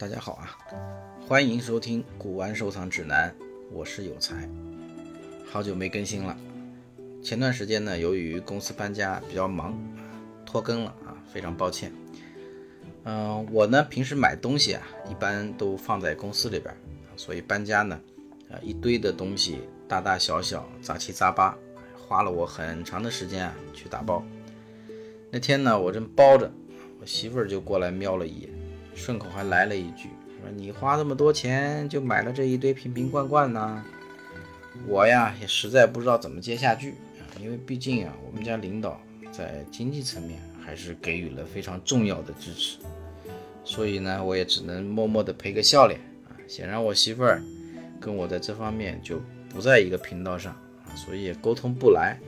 大家好啊，欢迎收听《古玩收藏指南》，我是有才。好久没更新了，前段时间呢，由于公司搬家比较忙，拖更了啊，非常抱歉。嗯，我呢平时买东西啊，一般都放在公司里边，所以搬家呢，啊一堆的东西，大大小小，杂七杂八，花了我很长的时间啊去打包。那天呢，我正包着，我媳妇儿就过来瞄了一眼。顺口还来了一句：“说你花这么多钱就买了这一堆瓶瓶罐罐呢？”我呀也实在不知道怎么接下句啊，因为毕竟啊，我们家领导在经济层面还是给予了非常重要的支持，所以呢，我也只能默默的赔个笑脸啊。显然我媳妇儿跟我在这方面就不在一个频道上啊，所以也沟通不来。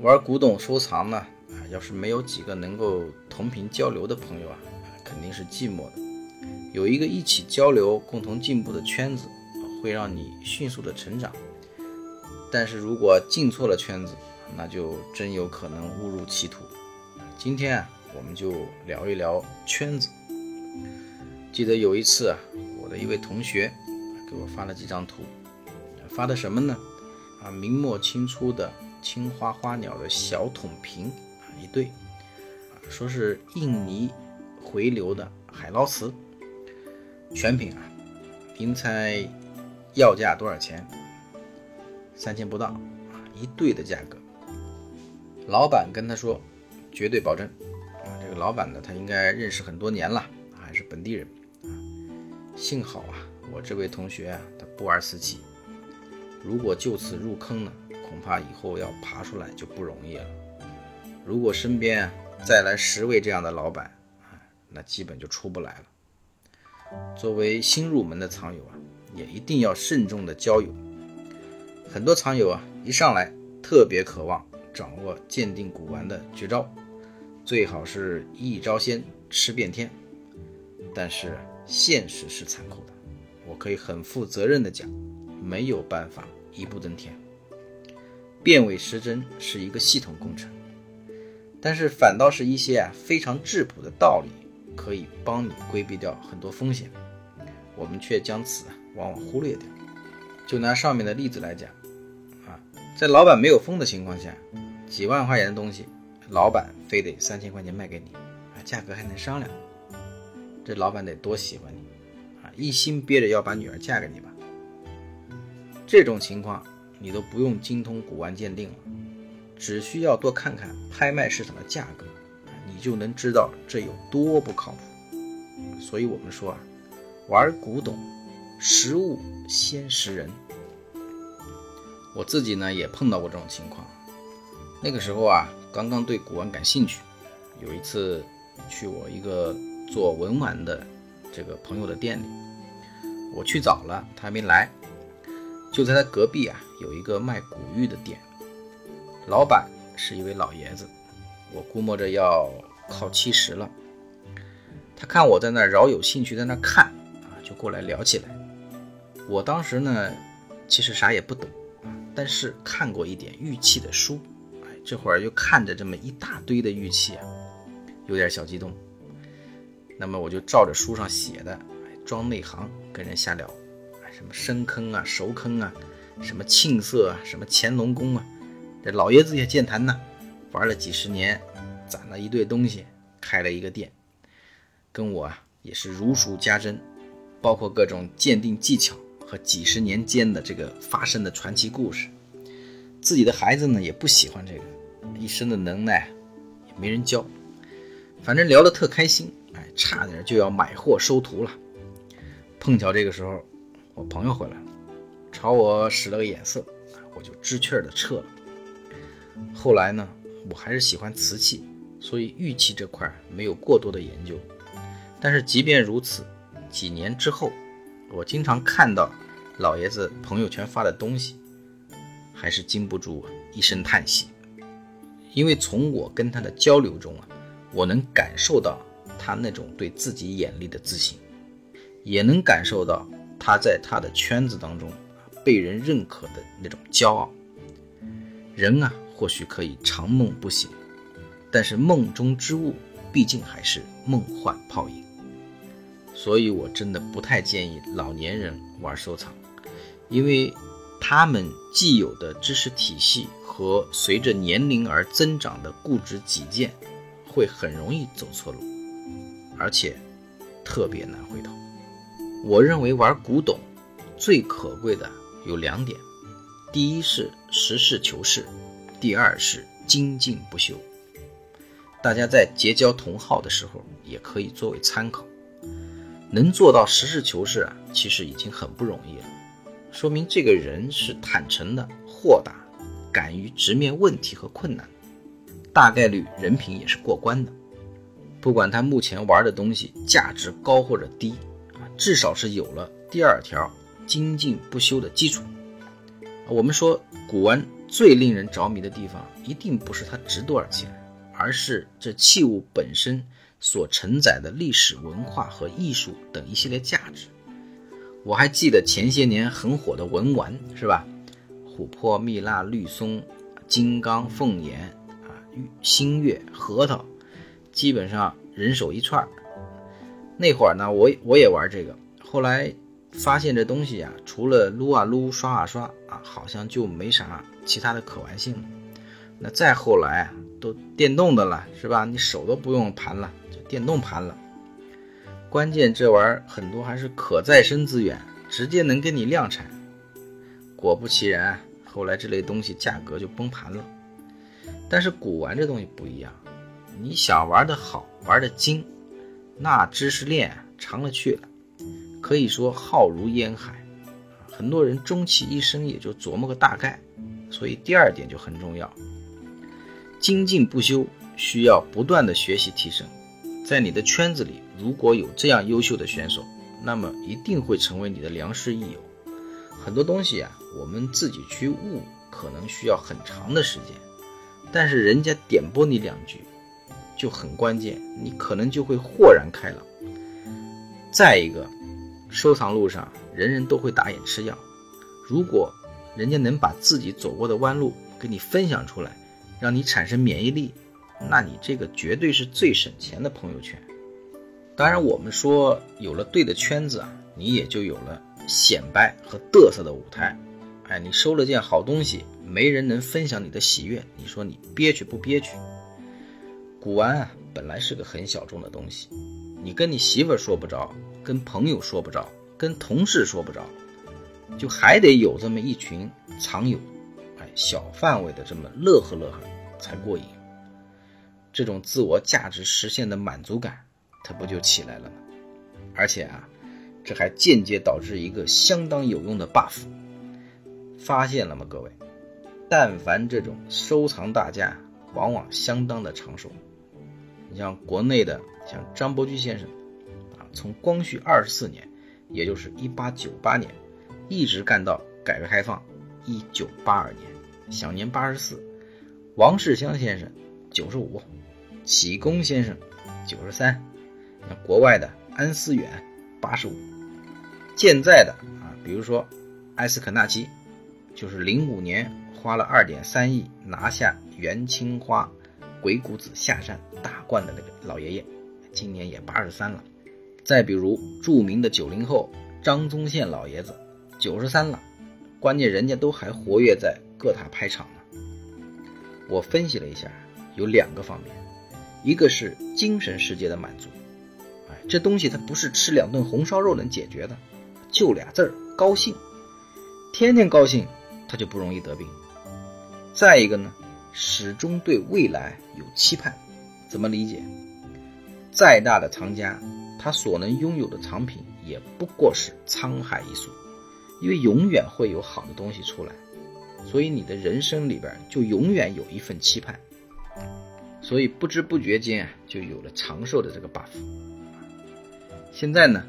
玩古董收藏呢啊，要是没有几个能够同频交流的朋友啊。肯定是寂寞的，有一个一起交流、共同进步的圈子，会让你迅速的成长。但是如果进错了圈子，那就真有可能误入歧途。今天啊，我们就聊一聊圈子。记得有一次啊，我的一位同学给我发了几张图，发的什么呢？啊，明末清初的青花花鸟的小筒瓶，一对，说是印尼。回流的海捞瓷全品啊，您猜要价多少钱？三千不到，一对的价格。老板跟他说，绝对保证啊。这个老板呢，他应该认识很多年了，还是本地人。幸好啊，我这位同学啊，他不玩瓷器，如果就此入坑呢，恐怕以后要爬出来就不容易了。如果身边再来十位这样的老板，那基本就出不来了。作为新入门的藏友啊，也一定要慎重的交友。很多藏友啊，一上来特别渴望掌握鉴定古玩的绝招，最好是一招鲜吃遍天。但是现实是残酷的，我可以很负责任的讲，没有办法一步登天。辨伪识真是一个系统工程，但是反倒是一些啊非常质朴的道理。可以帮你规避掉很多风险，我们却将此往往忽略掉。就拿上面的例子来讲，啊，在老板没有疯的情况下，几万块钱的东西，老板非得三千块钱卖给你，啊，价格还能商量，这老板得多喜欢你，啊，一心憋着要把女儿嫁给你吧。这种情况你都不用精通古玩鉴定了，只需要多看看拍卖市场的价格。你就能知道这有多不靠谱。所以，我们说啊，玩古董，识物先识人。我自己呢也碰到过这种情况。那个时候啊，刚刚对古玩感兴趣，有一次去我一个做文玩的这个朋友的店里，我去早了，他还没来，就在他隔壁啊有一个卖古玉的店，老板是一位老爷子。我估摸着要靠七十了，他看我在那饶有兴趣在那看啊，就过来聊起来。我当时呢，其实啥也不懂啊，但是看过一点玉器的书，哎，这会儿又看着这么一大堆的玉器啊，有点小激动。那么我就照着书上写的，装内行跟人瞎聊，什么深坑啊、熟坑啊，什么庆色啊、什么乾隆宫啊，这老爷子也健谈呢。玩了几十年，攒了一堆东西，开了一个店，跟我也是如数家珍，包括各种鉴定技巧和几十年间的这个发生的传奇故事。自己的孩子呢也不喜欢这个，一身的能耐也没人教，反正聊得特开心，哎，差点就要买货收徒了。碰巧这个时候，我朋友回来了，朝我使了个眼色，我就知趣的撤了。后来呢？我还是喜欢瓷器，所以玉器这块没有过多的研究。但是即便如此，几年之后，我经常看到老爷子朋友圈发的东西，还是禁不住一声叹息。因为从我跟他的交流中啊，我能感受到他那种对自己眼力的自信，也能感受到他在他的圈子当中被人认可的那种骄傲。人啊。或许可以长梦不醒，但是梦中之物毕竟还是梦幻泡影。所以我真的不太建议老年人玩收藏，因为他们既有的知识体系和随着年龄而增长的固执己见，会很容易走错路，而且特别难回头。我认为玩古董最可贵的有两点：第一是实事求是，第二是精进不休。大家在结交同好的时候，也可以作为参考。能做到实事求是啊，其实已经很不容易了，说明这个人是坦诚的、豁达，敢于直面问题和困难，大概率人品也是过关的。不管他目前玩的东西价值高或者低，至少是有了第二条精进不休的基础。我们说古玩最令人着迷的地方，一定不是它值多少钱。而是这器物本身所承载的历史文化和艺术等一系列价值。我还记得前些年很火的文玩，是吧？琥珀、蜜蜡、绿松、金刚、凤眼啊、星月、核桃，基本上人手一串。那会儿呢，我我也玩这个，后来发现这东西呀，除了撸啊撸、刷啊刷啊，好像就没啥其他的可玩性了。那再后来。都电动的了，是吧？你手都不用盘了，就电动盘了。关键这玩意儿很多还是可再生资源，直接能给你量产。果不其然，后来这类东西价格就崩盘了。但是古玩这东西不一样，你想玩的好，玩的精，那知识链长了去了，可以说浩如烟海。很多人终其一生也就琢磨个大概，所以第二点就很重要。精进不休，需要不断的学习提升。在你的圈子里，如果有这样优秀的选手，那么一定会成为你的良师益友。很多东西啊，我们自己去悟，可能需要很长的时间，但是人家点拨你两句，就很关键，你可能就会豁然开朗。再一个，收藏路上人人都会打眼吃药，如果人家能把自己走过的弯路给你分享出来。让你产生免疫力，那你这个绝对是最省钱的朋友圈。当然，我们说有了对的圈子啊，你也就有了显摆和嘚瑟的舞台。哎，你收了件好东西，没人能分享你的喜悦，你说你憋屈不憋屈？古玩啊，本来是个很小众的东西，你跟你媳妇说不着，跟朋友说不着，跟同事说不着，就还得有这么一群藏友。哎小范围的这么乐呵乐呵才过瘾，这种自我价值实现的满足感，它不就起来了吗？而且啊，这还间接导致一个相当有用的 buff，发现了吗，各位？但凡这种收藏大家，往往相当的长寿。你像国内的，像张伯驹先生，啊，从光绪二十四年，也就是一八九八年，一直干到改革开放一九八二年。享年八十四，王世襄先生九十五，启功先生九十三，那国外的安思远八十五，健在的啊，比如说埃斯肯纳基，就是零五年花了二点三亿拿下元青花鬼谷子下山大冠的那个老爷爷，今年也八十三了。再比如著名的九零后张宗宪老爷子九十三了，关键人家都还活跃在。各大拍场呢？我分析了一下，有两个方面，一个是精神世界的满足，哎，这东西它不是吃两顿红烧肉能解决的，就俩字儿高兴，天天高兴，他就不容易得病。再一个呢，始终对未来有期盼，怎么理解？再大的藏家，他所能拥有的藏品也不过是沧海一粟，因为永远会有好的东西出来。所以你的人生里边就永远有一份期盼，所以不知不觉间就有了长寿的这个 buff。现在呢，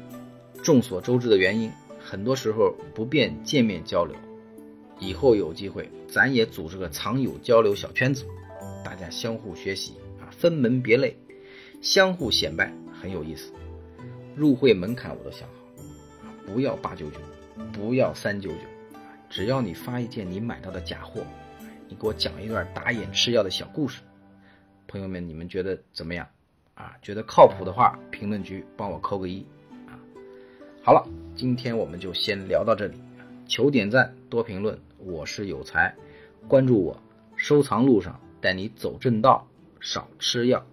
众所周知的原因，很多时候不便见面交流。以后有机会，咱也组织个藏友交流小圈子，大家相互学习啊，分门别类，相互显摆，很有意思。入会门槛我都想好，不要八九九，不要三九九。只要你发一件你买到的假货，你给我讲一段打眼吃药的小故事，朋友们，你们觉得怎么样？啊，觉得靠谱的话，评论区帮我扣个一，啊，好了，今天我们就先聊到这里，求点赞多评论，我是有才，关注我，收藏路上带你走正道，少吃药。